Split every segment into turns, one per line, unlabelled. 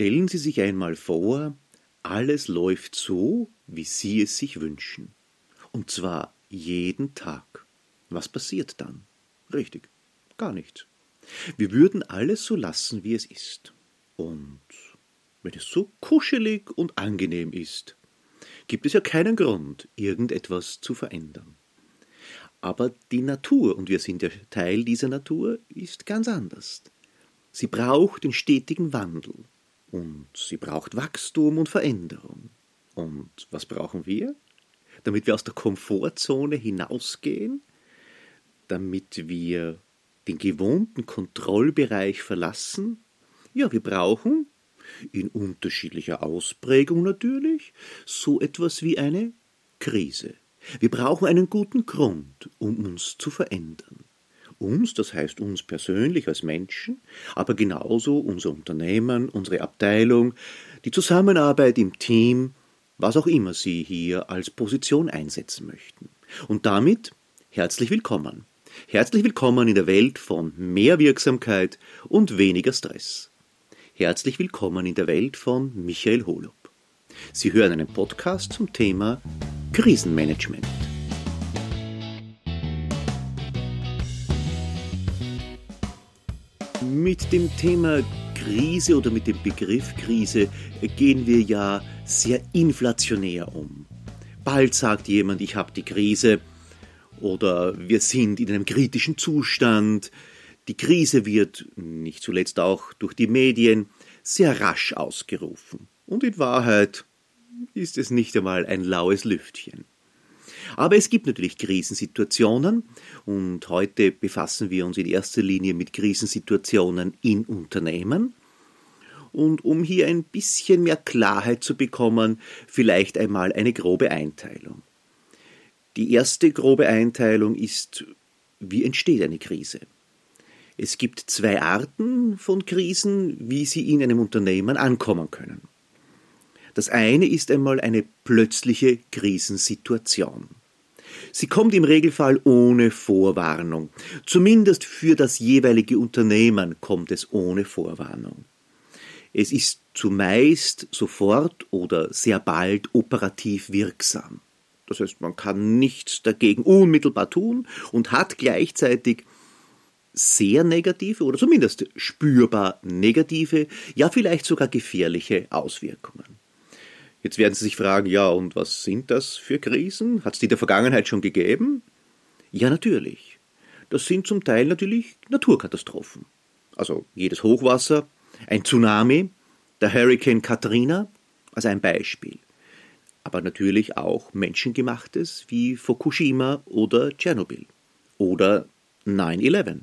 Stellen Sie sich einmal vor, alles läuft so, wie Sie es sich wünschen. Und zwar jeden Tag. Was passiert dann? Richtig, gar nichts. Wir würden alles so lassen, wie es ist. Und wenn es so kuschelig und angenehm ist, gibt es ja keinen Grund, irgendetwas zu verändern. Aber die Natur, und wir sind ja Teil dieser Natur, ist ganz anders. Sie braucht den stetigen Wandel. Und sie braucht Wachstum und Veränderung. Und was brauchen wir? Damit wir aus der Komfortzone hinausgehen? Damit wir den gewohnten Kontrollbereich verlassen? Ja, wir brauchen, in unterschiedlicher Ausprägung natürlich, so etwas wie eine Krise. Wir brauchen einen guten Grund, um uns zu verändern. Uns, das heißt uns persönlich als Menschen, aber genauso unser Unternehmen, unsere Abteilung, die Zusammenarbeit im Team, was auch immer Sie hier als Position einsetzen möchten. Und damit herzlich willkommen. Herzlich willkommen in der Welt von mehr Wirksamkeit und weniger Stress. Herzlich willkommen in der Welt von Michael Holub. Sie hören einen Podcast zum Thema Krisenmanagement. Mit dem Thema Krise oder mit dem Begriff Krise gehen wir ja sehr inflationär um. Bald sagt jemand, ich habe die Krise oder wir sind in einem kritischen Zustand. Die Krise wird, nicht zuletzt auch durch die Medien, sehr rasch ausgerufen. Und in Wahrheit ist es nicht einmal ein laues Lüftchen. Aber es gibt natürlich Krisensituationen und heute befassen wir uns in erster Linie mit Krisensituationen in Unternehmen. Und um hier ein bisschen mehr Klarheit zu bekommen, vielleicht einmal eine grobe Einteilung. Die erste grobe Einteilung ist, wie entsteht eine Krise? Es gibt zwei Arten von Krisen, wie sie in einem Unternehmen ankommen können. Das eine ist einmal eine plötzliche Krisensituation. Sie kommt im Regelfall ohne Vorwarnung. Zumindest für das jeweilige Unternehmen kommt es ohne Vorwarnung. Es ist zumeist sofort oder sehr bald operativ wirksam. Das heißt, man kann nichts dagegen unmittelbar tun und hat gleichzeitig sehr negative oder zumindest spürbar negative, ja vielleicht sogar gefährliche Auswirkungen. Jetzt werden Sie sich fragen, ja, und was sind das für Krisen? Hat es die in der Vergangenheit schon gegeben? Ja, natürlich. Das sind zum Teil natürlich Naturkatastrophen. Also jedes Hochwasser, ein Tsunami, der Hurricane Katrina als ein Beispiel. Aber natürlich auch menschengemachtes wie Fukushima oder Tschernobyl oder 9-11.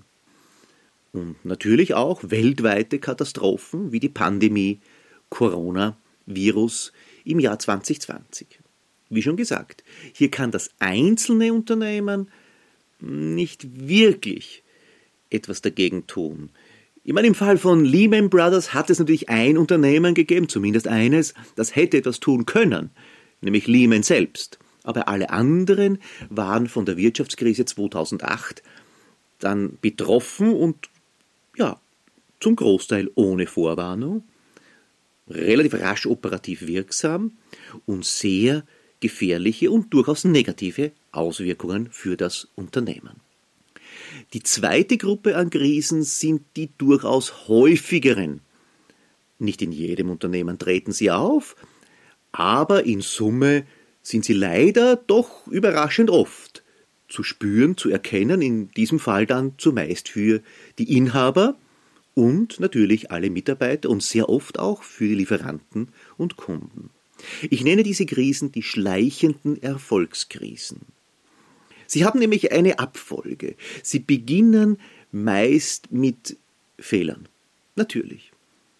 Und natürlich auch weltweite Katastrophen wie die Pandemie, Corona-Virus, im Jahr 2020. Wie schon gesagt, hier kann das einzelne Unternehmen nicht wirklich etwas dagegen tun. Ich meine, im Fall von Lehman Brothers hat es natürlich ein Unternehmen gegeben, zumindest eines, das hätte etwas tun können, nämlich Lehman selbst. Aber alle anderen waren von der Wirtschaftskrise 2008 dann betroffen und ja, zum Großteil ohne Vorwarnung relativ rasch operativ wirksam und sehr gefährliche und durchaus negative Auswirkungen für das Unternehmen. Die zweite Gruppe an Krisen sind die durchaus häufigeren. Nicht in jedem Unternehmen treten sie auf, aber in Summe sind sie leider doch überraschend oft zu spüren, zu erkennen, in diesem Fall dann zumeist für die Inhaber und natürlich alle Mitarbeiter und sehr oft auch für die Lieferanten und Kunden. Ich nenne diese Krisen die schleichenden Erfolgskrisen. Sie haben nämlich eine Abfolge. Sie beginnen meist mit Fehlern. Natürlich.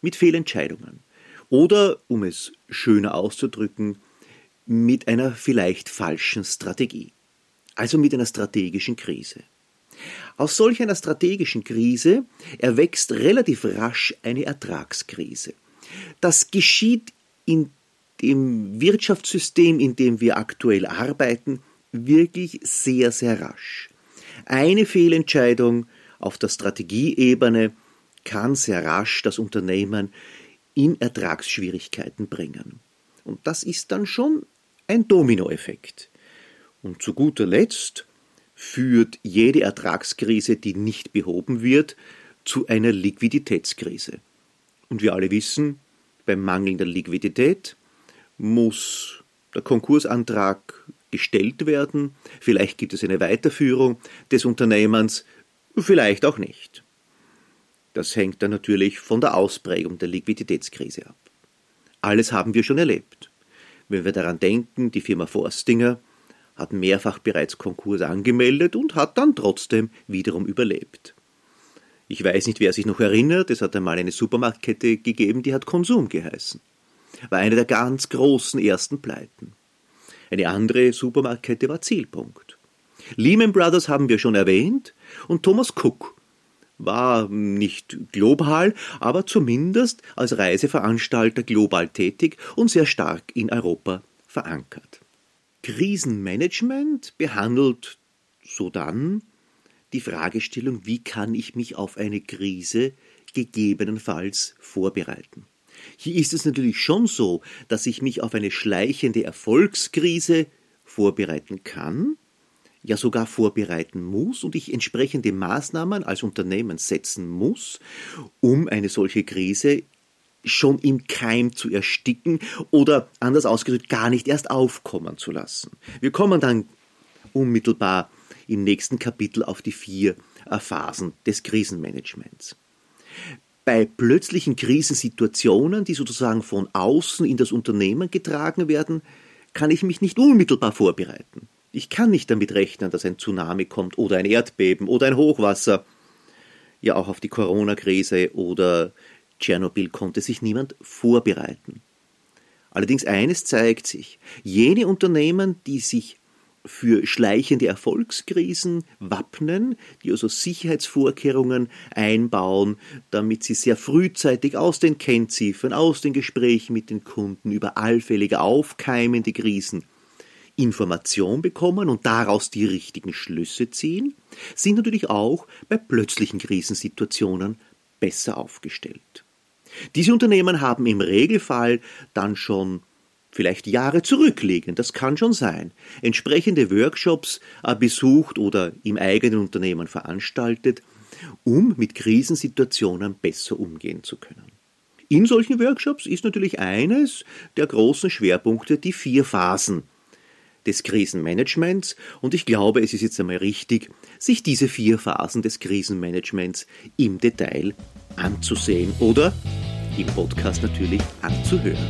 Mit Fehlentscheidungen. Oder, um es schöner auszudrücken, mit einer vielleicht falschen Strategie. Also mit einer strategischen Krise. Aus solch einer strategischen Krise erwächst relativ rasch eine Ertragskrise. Das geschieht in dem Wirtschaftssystem, in dem wir aktuell arbeiten, wirklich sehr, sehr rasch. Eine Fehlentscheidung auf der Strategieebene kann sehr rasch das Unternehmen in Ertragsschwierigkeiten bringen. Und das ist dann schon ein Dominoeffekt. Und zu guter Letzt führt jede Ertragskrise, die nicht behoben wird, zu einer Liquiditätskrise. Und wir alle wissen, beim mangelnder Liquidität muss der Konkursantrag gestellt werden, vielleicht gibt es eine Weiterführung des Unternehmens, vielleicht auch nicht. Das hängt dann natürlich von der Ausprägung der Liquiditätskrise ab. Alles haben wir schon erlebt. Wenn wir daran denken, die Firma Forstinger hat mehrfach bereits Konkurs angemeldet und hat dann trotzdem wiederum überlebt. Ich weiß nicht, wer sich noch erinnert, es hat einmal eine Supermarktkette gegeben, die hat Konsum geheißen. War eine der ganz großen ersten Pleiten. Eine andere Supermarktkette war Zielpunkt. Lehman Brothers haben wir schon erwähnt und Thomas Cook war nicht global, aber zumindest als Reiseveranstalter global tätig und sehr stark in Europa verankert. Krisenmanagement behandelt sodann die Fragestellung, wie kann ich mich auf eine Krise gegebenenfalls vorbereiten. Hier ist es natürlich schon so, dass ich mich auf eine schleichende Erfolgskrise vorbereiten kann, ja sogar vorbereiten muss und ich entsprechende Maßnahmen als Unternehmen setzen muss, um eine solche Krise schon im Keim zu ersticken oder anders ausgedrückt gar nicht erst aufkommen zu lassen. Wir kommen dann unmittelbar im nächsten Kapitel auf die vier äh, Phasen des Krisenmanagements. Bei plötzlichen Krisensituationen, die sozusagen von außen in das Unternehmen getragen werden, kann ich mich nicht unmittelbar vorbereiten. Ich kann nicht damit rechnen, dass ein Tsunami kommt oder ein Erdbeben oder ein Hochwasser. Ja, auch auf die Corona-Krise oder Tschernobyl konnte sich niemand vorbereiten. Allerdings eines zeigt sich, jene Unternehmen, die sich für schleichende Erfolgskrisen wappnen, die also Sicherheitsvorkehrungen einbauen, damit sie sehr frühzeitig aus den Kennziffern, aus den Gesprächen mit den Kunden über allfällige aufkeimende Krisen Information bekommen und daraus die richtigen Schlüsse ziehen, sind natürlich auch bei plötzlichen Krisensituationen besser aufgestellt. Diese Unternehmen haben im Regelfall dann schon vielleicht Jahre zurückliegen, das kann schon sein, entsprechende Workshops äh, besucht oder im eigenen Unternehmen veranstaltet, um mit Krisensituationen besser umgehen zu können. In solchen Workshops ist natürlich eines der großen Schwerpunkte die vier Phasen des Krisenmanagements. Und ich glaube, es ist jetzt einmal richtig, sich diese vier Phasen des Krisenmanagements im Detail anzusehen oder im Podcast natürlich anzuhören.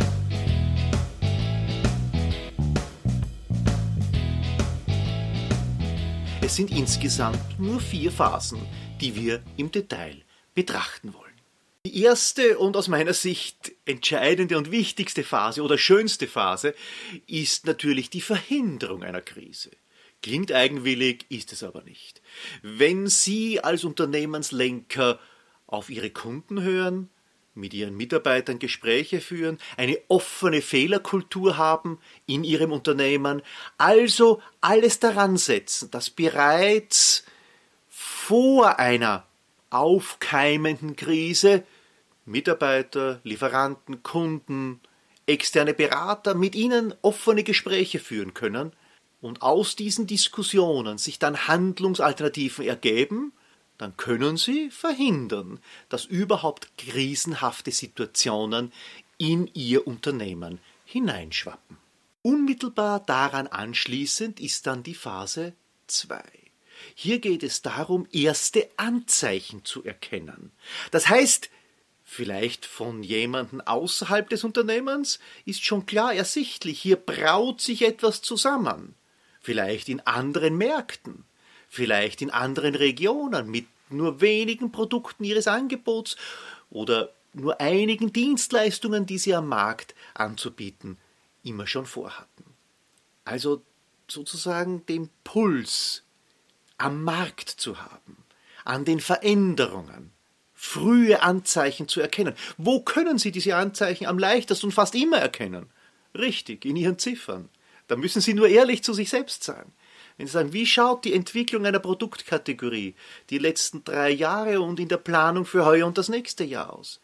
Es sind insgesamt nur vier Phasen, die wir im Detail betrachten wollen. Die erste und aus meiner Sicht entscheidende und wichtigste Phase oder schönste Phase ist natürlich die Verhinderung einer Krise. Klingt eigenwillig, ist es aber nicht. Wenn Sie als Unternehmenslenker auf Ihre Kunden hören, mit Ihren Mitarbeitern Gespräche führen, eine offene Fehlerkultur haben in Ihrem Unternehmen, also alles daran setzen, dass bereits vor einer aufkeimenden Krise Mitarbeiter, Lieferanten, Kunden, externe Berater mit ihnen offene Gespräche führen können und aus diesen Diskussionen sich dann Handlungsalternativen ergeben, dann können sie verhindern, dass überhaupt krisenhafte Situationen in ihr Unternehmen hineinschwappen. Unmittelbar daran anschließend ist dann die Phase 2. Hier geht es darum, erste Anzeichen zu erkennen. Das heißt, vielleicht von jemandem außerhalb des Unternehmens, ist schon klar ersichtlich, hier braut sich etwas zusammen. Vielleicht in anderen Märkten, vielleicht in anderen Regionen mit nur wenigen Produkten ihres Angebots oder nur einigen Dienstleistungen, die sie am Markt anzubieten, immer schon vorhatten. Also sozusagen den Puls am Markt zu haben, an den Veränderungen, frühe Anzeichen zu erkennen. Wo können Sie diese Anzeichen am leichtesten und fast immer erkennen? Richtig, in Ihren Ziffern. Da müssen Sie nur ehrlich zu sich selbst sein. Wenn Sie sagen, wie schaut die Entwicklung einer Produktkategorie die letzten drei Jahre und in der Planung für heuer und das nächste Jahr aus?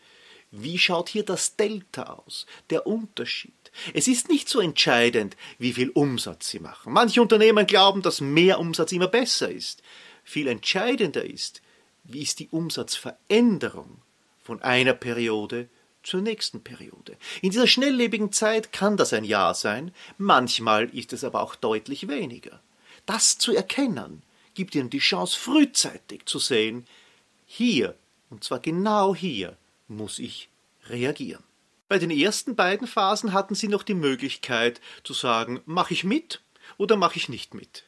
Wie schaut hier das Delta aus, der Unterschied? Es ist nicht so entscheidend, wie viel Umsatz Sie machen. Manche Unternehmen glauben, dass mehr Umsatz immer besser ist. Viel entscheidender ist, wie ist die Umsatzveränderung von einer Periode zur nächsten Periode. In dieser schnelllebigen Zeit kann das ein Jahr sein, manchmal ist es aber auch deutlich weniger. Das zu erkennen, gibt Ihnen die Chance, frühzeitig zu sehen, hier, und zwar genau hier, muss ich reagieren. Bei den ersten beiden Phasen hatten Sie noch die Möglichkeit zu sagen, mache ich mit oder mache ich nicht mit.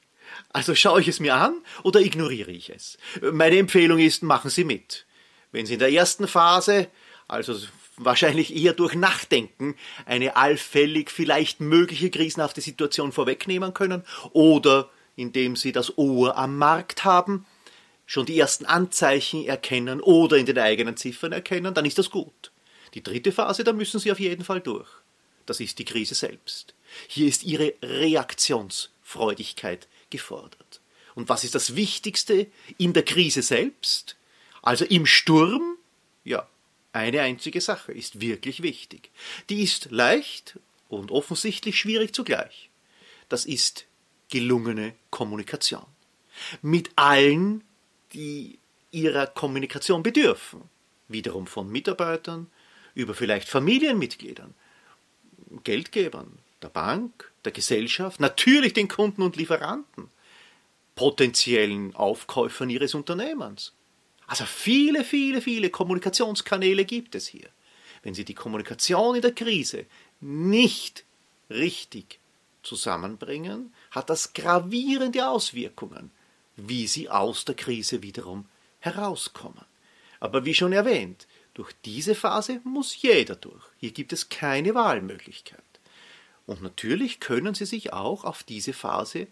Also schaue ich es mir an oder ignoriere ich es. Meine Empfehlung ist, machen Sie mit. Wenn Sie in der ersten Phase, also wahrscheinlich eher durch Nachdenken, eine allfällig vielleicht mögliche krisenhafte Situation vorwegnehmen können oder indem Sie das Ohr am Markt haben, schon die ersten Anzeichen erkennen oder in den eigenen Ziffern erkennen, dann ist das gut. Die dritte Phase, da müssen Sie auf jeden Fall durch. Das ist die Krise selbst. Hier ist Ihre Reaktionsfreudigkeit gefordert. Und was ist das Wichtigste in der Krise selbst? Also im Sturm? Ja, eine einzige Sache ist wirklich wichtig. Die ist leicht und offensichtlich schwierig zugleich. Das ist gelungene Kommunikation. Mit allen, die ihrer Kommunikation bedürfen. Wiederum von Mitarbeitern, über vielleicht Familienmitgliedern, Geldgebern, der Bank, der Gesellschaft, natürlich den Kunden und Lieferanten, potenziellen Aufkäufern ihres Unternehmens. Also viele, viele, viele Kommunikationskanäle gibt es hier. Wenn Sie die Kommunikation in der Krise nicht richtig zusammenbringen, hat das gravierende Auswirkungen, wie Sie aus der Krise wiederum herauskommen. Aber wie schon erwähnt, durch diese Phase muss jeder durch. Hier gibt es keine Wahlmöglichkeit. Und natürlich können Sie sich auch auf diese Phase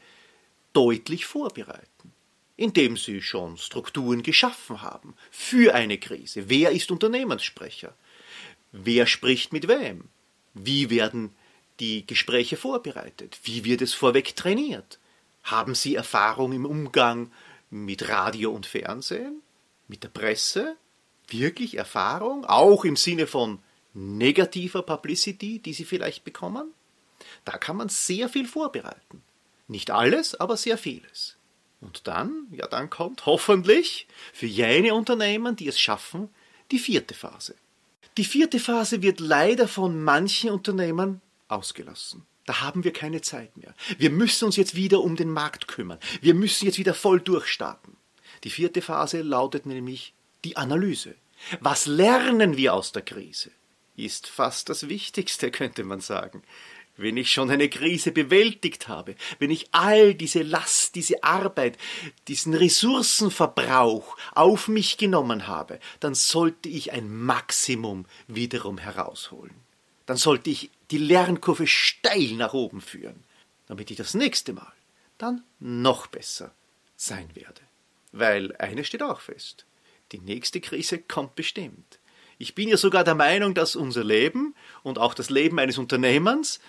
deutlich vorbereiten, indem Sie schon Strukturen geschaffen haben für eine Krise. Wer ist Unternehmenssprecher? Wer spricht mit wem? Wie werden die Gespräche vorbereitet? Wie wird es vorweg trainiert? Haben Sie Erfahrung im Umgang mit Radio und Fernsehen? Mit der Presse? Wirklich Erfahrung? Auch im Sinne von negativer Publicity, die Sie vielleicht bekommen? Da kann man sehr viel vorbereiten. Nicht alles, aber sehr vieles. Und dann, ja, dann kommt hoffentlich für jene Unternehmen, die es schaffen, die vierte Phase. Die vierte Phase wird leider von manchen Unternehmen ausgelassen. Da haben wir keine Zeit mehr. Wir müssen uns jetzt wieder um den Markt kümmern. Wir müssen jetzt wieder voll durchstarten. Die vierte Phase lautet nämlich die Analyse. Was lernen wir aus der Krise? Ist fast das Wichtigste, könnte man sagen wenn ich schon eine Krise bewältigt habe, wenn ich all diese Last, diese Arbeit, diesen Ressourcenverbrauch auf mich genommen habe, dann sollte ich ein Maximum wiederum herausholen. Dann sollte ich die Lernkurve steil nach oben führen, damit ich das nächste Mal dann noch besser sein werde. Weil eines steht auch fest, die nächste Krise kommt bestimmt. Ich bin ja sogar der Meinung, dass unser Leben und auch das Leben eines Unternehmens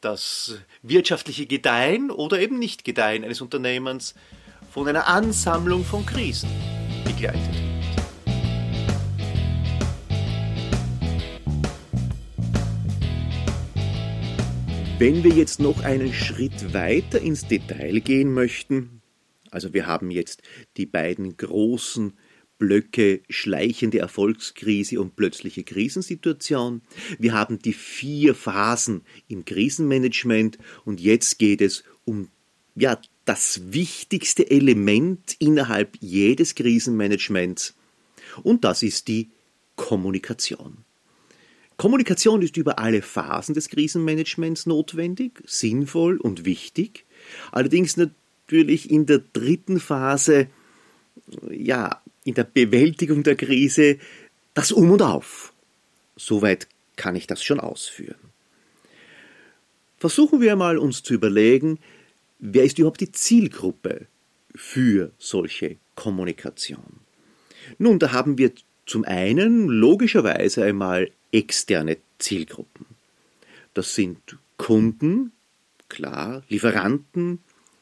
das wirtschaftliche Gedeihen oder eben nicht Gedeihen eines Unternehmens von einer Ansammlung von Krisen begleitet wird.
Wenn wir jetzt noch einen Schritt weiter ins Detail gehen möchten, also wir haben jetzt die beiden großen Blöcke schleichende Erfolgskrise und plötzliche Krisensituation. Wir haben die vier Phasen im Krisenmanagement und jetzt geht es um ja, das wichtigste Element innerhalb jedes Krisenmanagements und das ist die Kommunikation. Kommunikation ist über alle Phasen des Krisenmanagements notwendig, sinnvoll und wichtig. Allerdings natürlich in der dritten Phase ja in der Bewältigung der Krise das Um und Auf. Soweit kann ich das schon ausführen. Versuchen wir mal uns zu überlegen, wer ist überhaupt die Zielgruppe für solche Kommunikation? Nun, da haben wir zum einen logischerweise einmal externe Zielgruppen. Das sind Kunden, klar, Lieferanten,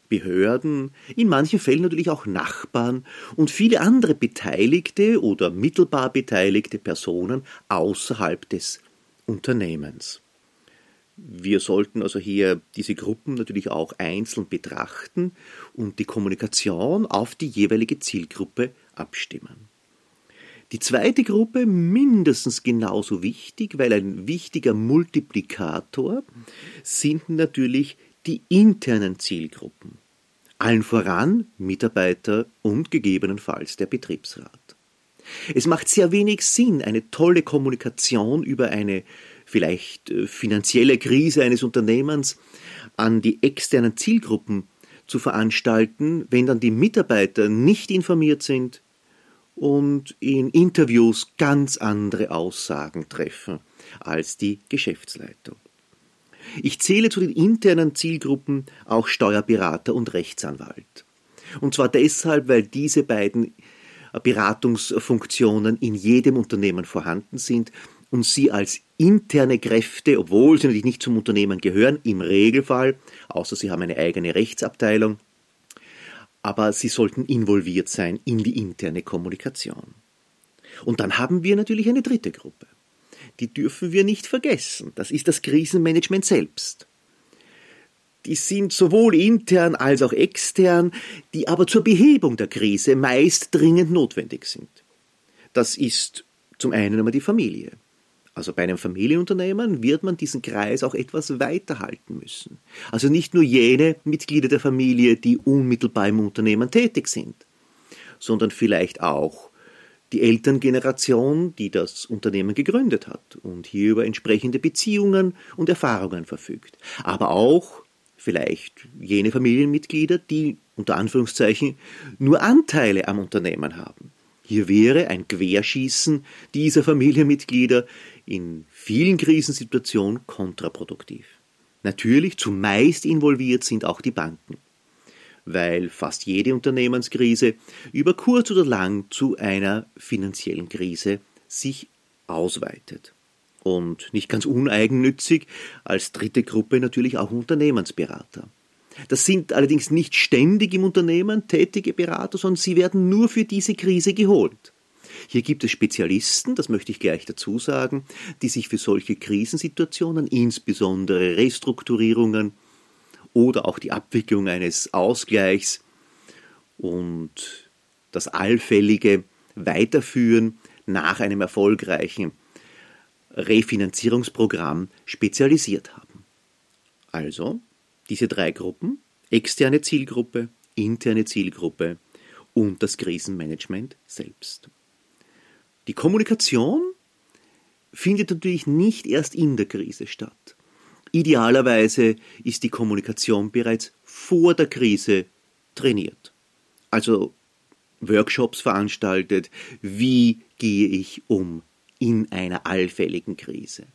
Behörden, in manchen Fällen natürlich auch Nachbarn und viele andere beteiligte oder mittelbar beteiligte Personen außerhalb des Unternehmens. Wir sollten also hier diese Gruppen natürlich auch einzeln betrachten und die Kommunikation auf die jeweilige Zielgruppe abstimmen. Die zweite Gruppe mindestens genauso wichtig, weil ein wichtiger Multiplikator sind natürlich die internen Zielgruppen. Allen voran Mitarbeiter und gegebenenfalls der Betriebsrat. Es macht sehr wenig Sinn, eine tolle Kommunikation über eine vielleicht äh, finanzielle Krise eines Unternehmens an die externen Zielgruppen zu veranstalten, wenn dann die Mitarbeiter nicht informiert sind und in Interviews ganz andere Aussagen treffen als die Geschäftsleitung. Ich zähle zu den internen Zielgruppen auch Steuerberater und Rechtsanwalt. Und zwar deshalb, weil diese beiden Beratungsfunktionen in jedem Unternehmen vorhanden sind und sie als interne Kräfte, obwohl sie natürlich nicht zum Unternehmen gehören, im Regelfall, außer sie haben eine eigene Rechtsabteilung, aber sie sollten involviert sein in die interne Kommunikation. Und dann haben wir natürlich eine dritte Gruppe. Die dürfen wir nicht vergessen. Das ist das Krisenmanagement selbst. Die sind sowohl intern als auch extern, die aber zur Behebung der Krise meist dringend notwendig sind. Das ist zum einen einmal die Familie. Also bei einem Familienunternehmen wird man diesen Kreis auch etwas weiter halten müssen. Also nicht nur jene Mitglieder der Familie, die unmittelbar im Unternehmen tätig sind, sondern vielleicht auch die Elterngeneration, die das Unternehmen gegründet hat und hier über entsprechende Beziehungen und Erfahrungen verfügt. Aber auch vielleicht jene Familienmitglieder, die unter Anführungszeichen nur Anteile am Unternehmen haben. Hier wäre ein Querschießen dieser Familienmitglieder in vielen Krisensituationen kontraproduktiv. Natürlich zumeist involviert sind auch die Banken, weil fast jede Unternehmenskrise über kurz oder lang zu einer finanziellen Krise sich ausweitet. Und nicht ganz uneigennützig als dritte Gruppe natürlich auch Unternehmensberater. Das sind allerdings nicht ständig im Unternehmen tätige Berater, sondern sie werden nur für diese Krise geholt. Hier gibt es Spezialisten, das möchte ich gleich dazu sagen, die sich für solche Krisensituationen, insbesondere Restrukturierungen oder auch die Abwicklung eines Ausgleichs und das allfällige Weiterführen nach einem erfolgreichen Refinanzierungsprogramm spezialisiert haben. Also diese drei Gruppen, externe Zielgruppe, interne Zielgruppe und das Krisenmanagement selbst. Die Kommunikation findet natürlich nicht erst in der Krise statt. Idealerweise ist die Kommunikation bereits vor der Krise trainiert. Also Workshops veranstaltet, wie gehe ich um in einer allfälligen Krise.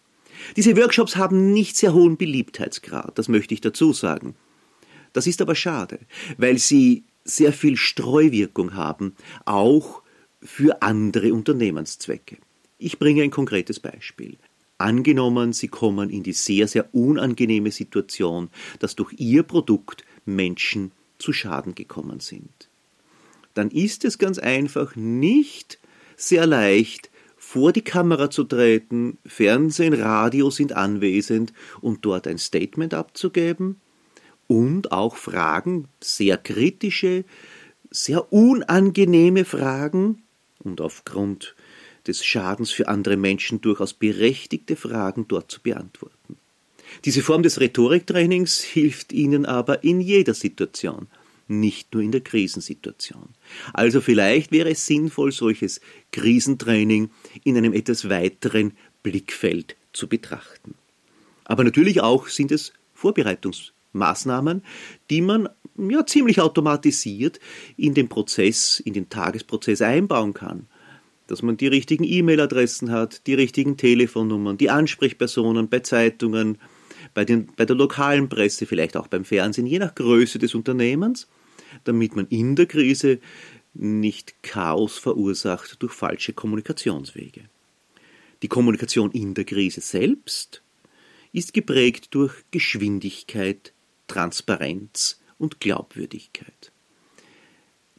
Diese Workshops haben nicht sehr hohen Beliebtheitsgrad, das möchte ich dazu sagen. Das ist aber schade, weil sie sehr viel Streuwirkung haben, auch für andere Unternehmenszwecke. Ich bringe ein konkretes Beispiel. Angenommen, Sie kommen in die sehr, sehr unangenehme Situation, dass durch Ihr Produkt Menschen zu Schaden gekommen sind. Dann ist es ganz einfach nicht sehr leicht, vor die Kamera zu treten, Fernsehen, Radio sind anwesend und dort ein Statement abzugeben und auch Fragen, sehr kritische, sehr unangenehme Fragen und aufgrund des Schadens für andere Menschen durchaus berechtigte Fragen dort zu beantworten. Diese Form des Rhetoriktrainings hilft Ihnen aber in jeder Situation, nicht nur in der Krisensituation. Also vielleicht wäre es sinnvoll, solches Krisentraining in einem etwas weiteren Blickfeld zu betrachten. Aber natürlich auch sind es Vorbereitungsmaßnahmen, die man ja ziemlich automatisiert in den Prozess, in den Tagesprozess einbauen kann. Dass man die richtigen E-Mail-Adressen hat, die richtigen Telefonnummern, die Ansprechpersonen bei Zeitungen, bei, den, bei der lokalen Presse, vielleicht auch beim Fernsehen, je nach Größe des Unternehmens, damit man in der Krise nicht Chaos verursacht durch falsche Kommunikationswege. Die Kommunikation in der Krise selbst ist geprägt durch Geschwindigkeit, Transparenz und Glaubwürdigkeit.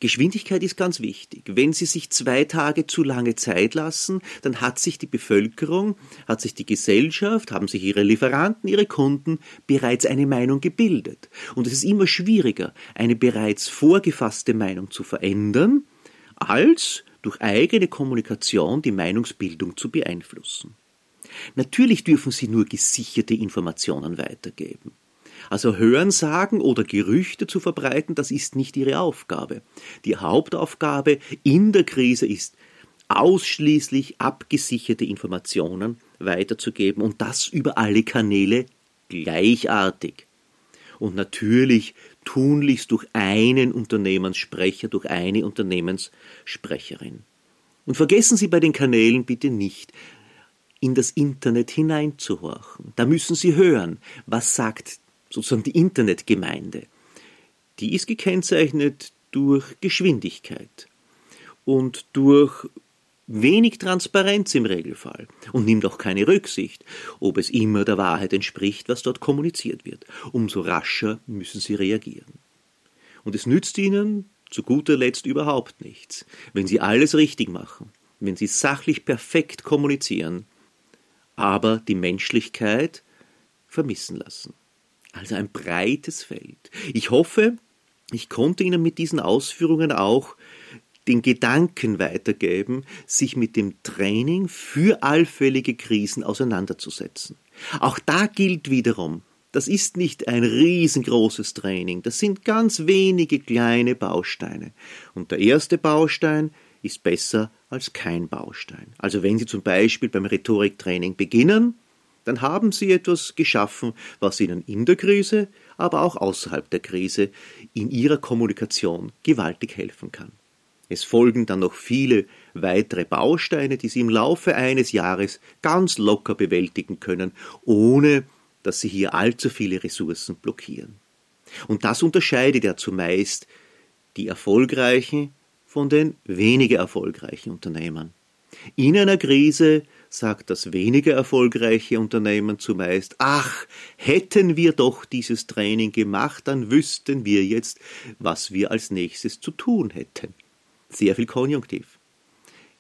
Geschwindigkeit ist ganz wichtig. Wenn Sie sich zwei Tage zu lange Zeit lassen, dann hat sich die Bevölkerung, hat sich die Gesellschaft, haben sich Ihre Lieferanten, Ihre Kunden bereits eine Meinung gebildet. Und es ist immer schwieriger, eine bereits vorgefasste Meinung zu verändern, als durch eigene Kommunikation die Meinungsbildung zu beeinflussen. Natürlich dürfen Sie nur gesicherte Informationen weitergeben. Also Hörensagen oder Gerüchte zu verbreiten, das ist nicht ihre Aufgabe. Die Hauptaufgabe in der Krise ist, ausschließlich abgesicherte Informationen weiterzugeben und das über alle Kanäle gleichartig. Und natürlich tunlichst durch einen Unternehmenssprecher, durch eine Unternehmenssprecherin. Und vergessen Sie bei den Kanälen bitte nicht, in das Internet hineinzuhorchen. Da müssen Sie hören, was sagt sozusagen die Internetgemeinde, die ist gekennzeichnet durch Geschwindigkeit und durch wenig Transparenz im Regelfall und nimmt auch keine Rücksicht, ob es immer der Wahrheit entspricht, was dort kommuniziert wird. Umso rascher müssen sie reagieren. Und es nützt ihnen zu guter Letzt überhaupt nichts, wenn sie alles richtig machen, wenn sie sachlich perfekt kommunizieren, aber die Menschlichkeit vermissen lassen. Also ein breites Feld. Ich hoffe, ich konnte Ihnen mit diesen Ausführungen auch den Gedanken weitergeben, sich mit dem Training für allfällige Krisen auseinanderzusetzen. Auch da gilt wiederum, das ist nicht ein riesengroßes Training, das sind ganz wenige kleine Bausteine. Und der erste Baustein ist besser als kein Baustein. Also wenn Sie zum Beispiel beim Rhetoriktraining beginnen, dann haben Sie etwas geschaffen, was Ihnen in der Krise, aber auch außerhalb der Krise in Ihrer Kommunikation gewaltig helfen kann. Es folgen dann noch viele weitere Bausteine, die Sie im Laufe eines Jahres ganz locker bewältigen können, ohne dass Sie hier allzu viele Ressourcen blockieren. Und das unterscheidet ja zumeist die erfolgreichen von den weniger erfolgreichen Unternehmern. In einer Krise sagt das weniger erfolgreiche Unternehmen zumeist, ach, hätten wir doch dieses Training gemacht, dann wüssten wir jetzt, was wir als nächstes zu tun hätten. Sehr viel Konjunktiv.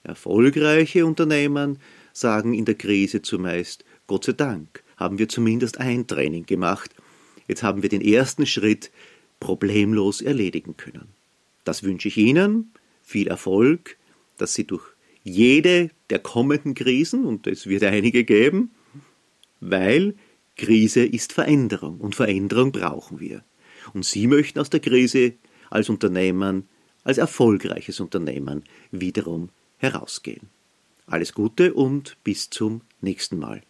Erfolgreiche Unternehmen sagen in der Krise zumeist, Gott sei Dank haben wir zumindest ein Training gemacht. Jetzt haben wir den ersten Schritt problemlos erledigen können. Das wünsche ich Ihnen, viel Erfolg, dass Sie durch jede der kommenden Krisen, und es wird einige geben, weil Krise ist Veränderung und Veränderung brauchen wir. Und Sie möchten aus der Krise als Unternehmer, als erfolgreiches Unternehmen wiederum herausgehen. Alles Gute und bis zum nächsten Mal.